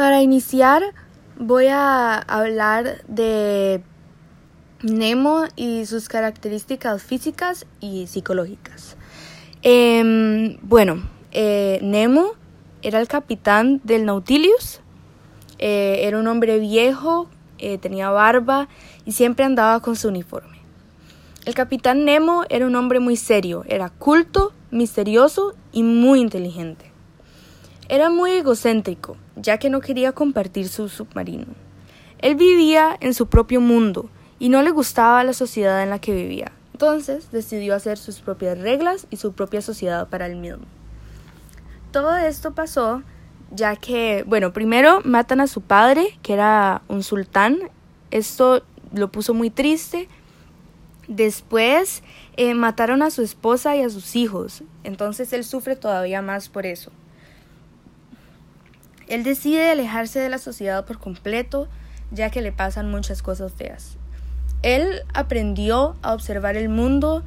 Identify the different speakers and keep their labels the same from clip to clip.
Speaker 1: Para iniciar, voy a hablar de Nemo y sus características físicas y psicológicas. Em, bueno, eh, Nemo era el capitán del Nautilus. Eh, era un hombre viejo, eh, tenía barba y siempre andaba con su uniforme. El capitán Nemo era un hombre muy serio, era culto, misterioso y muy inteligente. Era muy egocéntrico, ya que no quería compartir su submarino. Él vivía en su propio mundo y no le gustaba la sociedad en la que vivía. Entonces decidió hacer sus propias reglas y su propia sociedad para él mismo. Todo esto pasó ya que, bueno, primero matan a su padre, que era un sultán. Esto lo puso muy triste. Después eh, mataron a su esposa y a sus hijos. Entonces él sufre todavía más por eso. Él decide alejarse de la sociedad por completo, ya que le pasan muchas cosas feas. Él aprendió a observar el mundo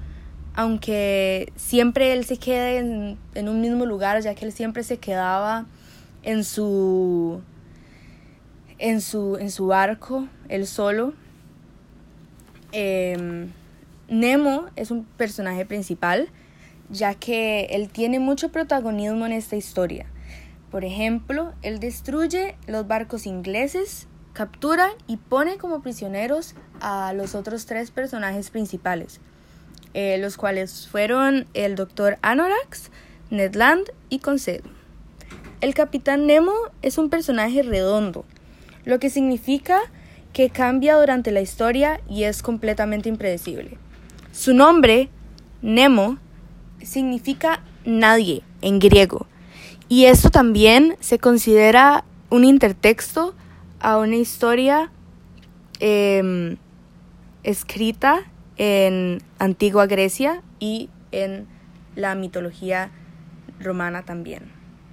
Speaker 1: aunque siempre él se quede en, un mismo lugar, ya que él siempre se quedaba en su, en su, en su barco, él solo. Em, Nemo es un personaje principal, ya que él tiene mucho protagonismo en esta historia. Por ejemplo, él destruye los barcos ingleses, captura y pone como prisioneros a los otros tres personajes principales. Eh, los cuales fueron el Dr. Anorax, Ned Land y Conseil. El Capitán Nemo es un personaje redondo, lo que significa que cambia durante la historia y es completamente impredecible. Su nombre, Nemo, significa nadie en griego, y esto también se considera un intertexto a una historia em, escrita en antigua Grecia y en la mitología romana también.